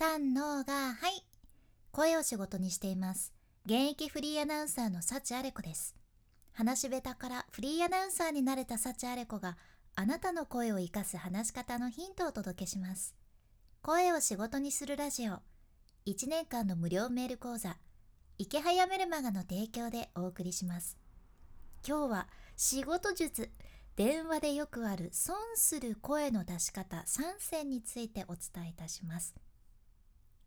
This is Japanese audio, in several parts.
三のがはい。声を仕事にしています。現役フリーアナウンサーの幸あれ子です。話し下手からフリーアナウンサーになれた幸あれ子があなたの声を生かす話し方のヒントをお届けします。声を仕事にするラジオ。1年間の無料メール講座。池早メルマガの提供でお送りします。今日は仕事術。電話でよくある損する声の出し方3選についてお伝えいたします。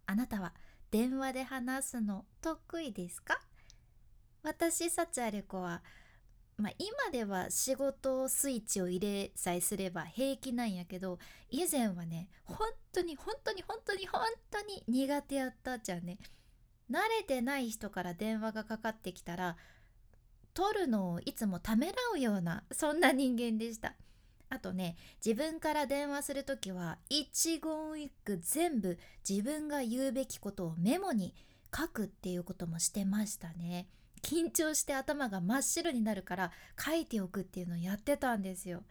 あなたは電話で話すの得意ですか？私幸あれ子はまあ、今では仕事スイッチを入れさえすれば平気なんやけど以前はね本当に本当に本当に本当に苦手やったじゃんね。慣れてない人から電話がかかってきたら取るのをいつもためらうようなそんな人間でした。あとね自分から電話する時は一言一句全部自分が言うべきことをメモに書くっていうこともしてましたね。緊張して頭が真っ白になるから書いておくっていうのをやってたんですよ、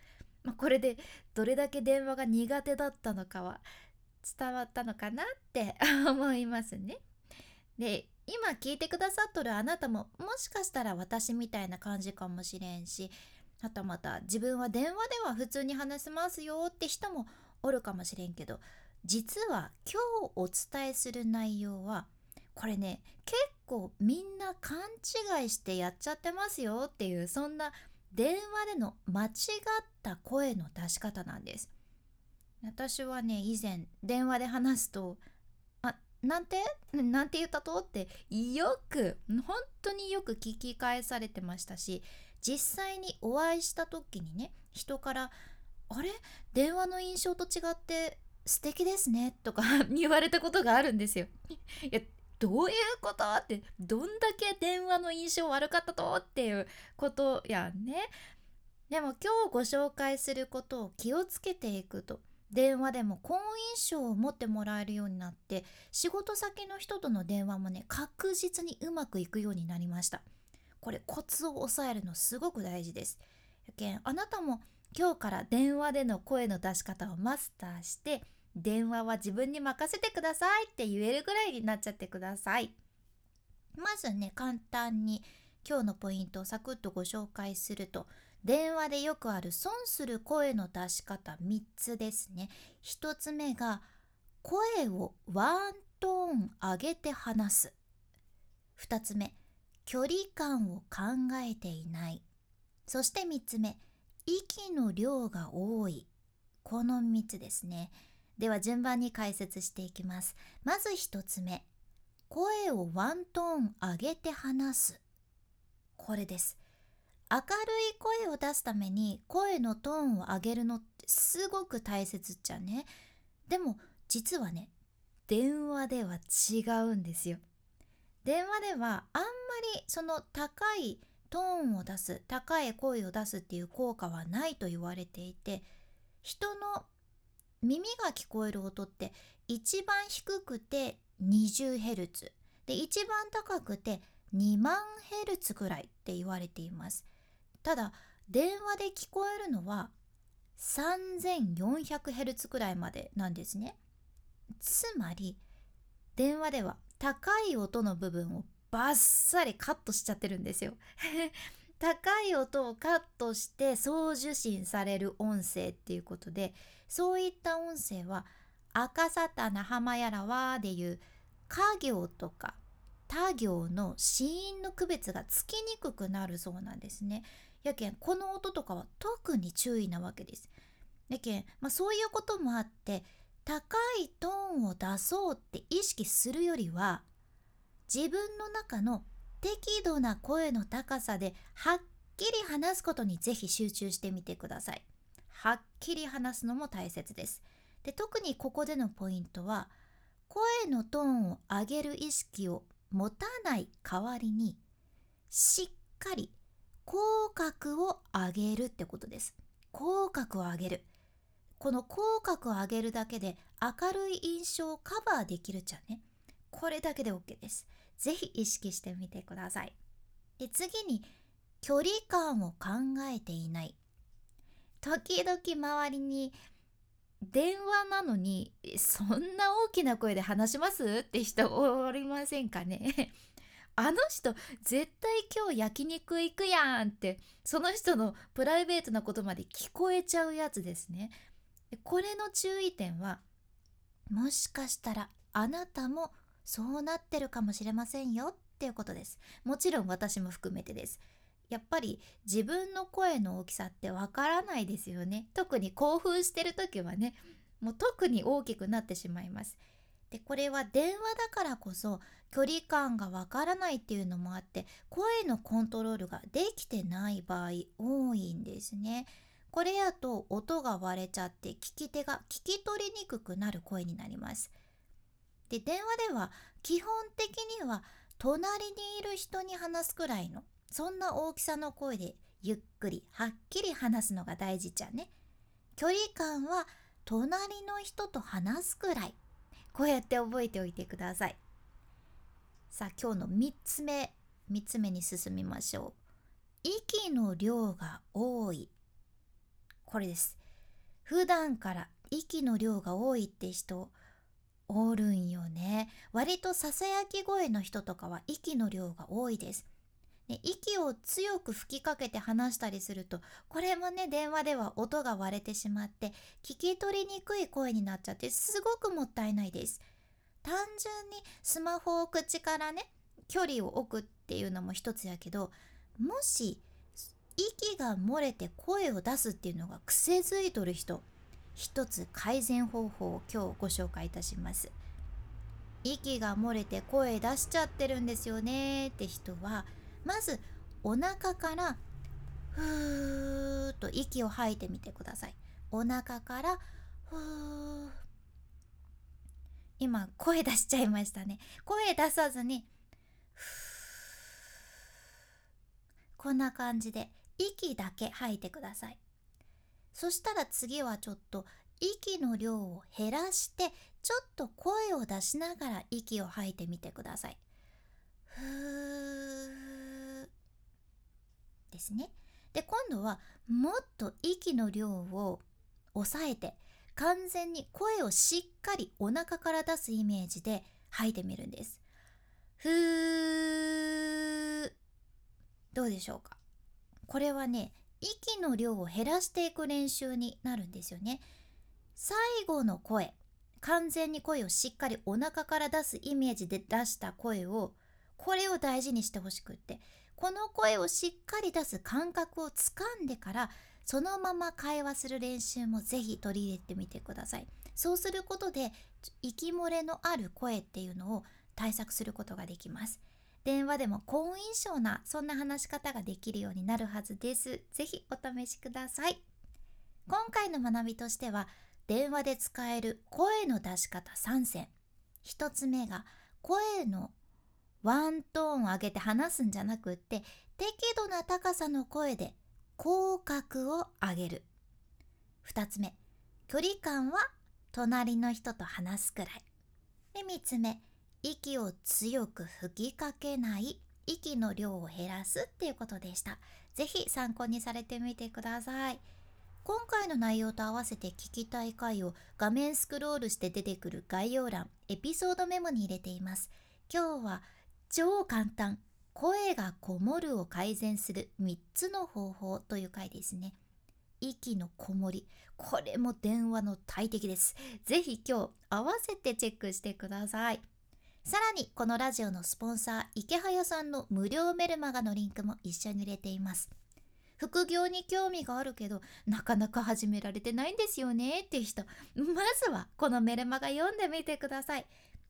まあ、これでどれだけ電話が苦手だったのかは伝わったのかなって 思いますね。で今聞いてくださっとるあなたももしかしたら私みたいな感じかもしれんしはたまた自分は電話では普通に話せますよって人もおるかもしれんけど実は今日お伝えする内容はこれね結構みんな勘違いしてやっちゃってますよっていうそんな電話での間違った声の出し方なんです私はね以前電話で話すと「あなんてなんて言ったと?」ってよく本当によく聞き返されてましたし実際にお会いした時にね人から「あれ？電話の印象と違って素敵ですね」とか 言われたことがあるんですよ。いやどういうこと？ってどんだけ電話の印象悪かったと？っていうことやんね。でも今日ご紹介することを気をつけていくと電話でも好印象を持ってもらえるようになって仕事先の人との電話もね確実にうまくいくようになりました。これコツを抑えるのすごく大事です。やけんあなたも今日から電話での声の出し方をマスターして電話は自分に任せてくださいって言えるぐらいになっちゃってください。まずね簡単に今日のポイントをサクッとご紹介すると電話でよくある損する声の出し方3つですね。1つ目が声をワントーン上げて話す。2つ目距離感を考えていない。そして3つ目息の量が多い。この3つですね。では順番に解説していきます。まず1つ目。声をワントーン上げて話す。これです。明るい声を出すために声のトーンを上げるのってすごく大切っちゃね。でも実はね、電話では違うんですよ。電話ではあんまりその高いトーンを出す高い声を出すっていう効果はないと言われていて人の耳が聞こえる音って一番低くて 20Hz で一番高くて2万 Hz くらいって言われています。ただ電話で聞こえるのは 3400Hz くらいまでなんですね。つまり電話では高い音の部分をバッサリカットしちゃってるんですよ 高い音をカットして送受信される音声っていうことでそういった音声は赤沙汰な浜やらはでいう家行とか他行の子音の区別がつきにくくなるそうなんですね。やけんこの音とかは特に注意なわけです。やけん、まあ、そういうこともあって高いトーンを出そうって意識するよりは自分の中の適度な声の高さではっきり話すことにぜひ集中してみてください。はっきり話すのも大切です。で特にここでのポイントは声のトーンを上げる意識を持たない代わりにしっかり口角を上げるってことです。口角を上げる。この口角を上げるだけで明るい印象をカバーできるじゃね。これだけで OK です。ぜひ意識してみてください。で次に距離感を考えていない。時々周りに電話なのにそんな大きな声で話します？って人おりませんかねあの人絶対今日焼肉行くやんってその人のプライベートなことまで聞こえちゃうやつですね。これの注意点はもしかしたらあなたもそうなってるかもしれませんよっていうことです。もちろん私も含めてです。やっぱり自分の声の大きさってわからないですよね。特に興奮してる時はね、もう特に大きくなってしまいます。でこれは電話だからこそ距離感がわからないっていうのもあって声のコントロールができてない場合多いんですね。これやと音が割れちゃって聞き手が聞き取りにくくなる声になります。で電話では基本的には隣にいる人に話すくらいのそんな大きさの声でゆっくりはっきり話すのが大事じゃね。距離感は隣の人と話すくらいこうやって覚えておいてくださいさあ今日の3つ目3つ目に進みましょう息の量が多いこれです。普段から息の量が多いって人おるんよね。割とささやき声の人とかは息の量が多いです。ね、息を強く吹きかけて話したりするとこれもね電話では音が割れてしまって聞き取りにくい声になっちゃってすごくもったいないです。単純にスマホを口からね距離を置くっていうのも一つやけどもし息が漏れて声を出すっていうのが癖づいとる人。一つ改善方法を今日ご紹介いたします。息が漏れて声出しちゃってるんですよねって人はまずお腹からふーっと息を吐いてみてください。お腹からふー今声出しちゃいましたね。声出さずにこんな感じで息だけ吐いてくださいそしたら次はちょっと息の量を減らしてちょっと声を出しながら息を吐いてみてくださいふーですね。で今度はもっと息の量を抑えて完全に声をしっかりお腹から出すイメージで吐いてみるんです。ふーどうでしょうか？これはね息の量を減らしていく練習になるんですよね。最後の声完全に声をしっかりお腹から出すイメージで出した声をこれを大事にしてほしくってこの声をしっかり出す感覚をつかんでからそのまま会話する練習もぜひ取り入れてみてくださいそうすることで息漏れのある声っていうのを対策することができます電話でも好印象なそんな話し方ができるようになるはずです。ぜひお試しください。今回の学びとしては電話で使える声の出し方3選。1つ目が声のワントーン上げて話すんじゃなくって適度な高さの声で口角を上げる。2つ目距離感は隣の人と話すくらい。で3つ目息を強く吹きかけない息の量を減らすっていうことでした。是非参考にされてみてください。今回の内容と合わせて聞きたい回を画面スクロールして出てくる概要欄エピソードメモに入れています。今日は超簡単。声がこもるを改善する。3つの方法という回ですね。息のこもり。これも電話の大敵です。ぜひ今日合わせてチェックしてください。さらにこのラジオのスポンサー池早さんの無料メルマガのリンクも一緒に入れています。副業に興味があるけどなかなか始められてないんですよねっていう人まずはこのメルマガ読んでみてください。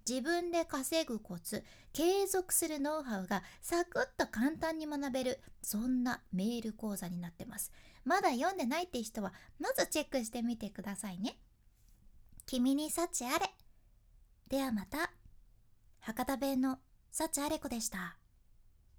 自分で稼ぐコツ継続するノウハウがサクッと簡単に学べるそんなメール講座になってます。まだ読んでないっていう人はまずチェックしてみてくださいね。君に幸あれ。ではまた。博多弁の幸あれ子でした。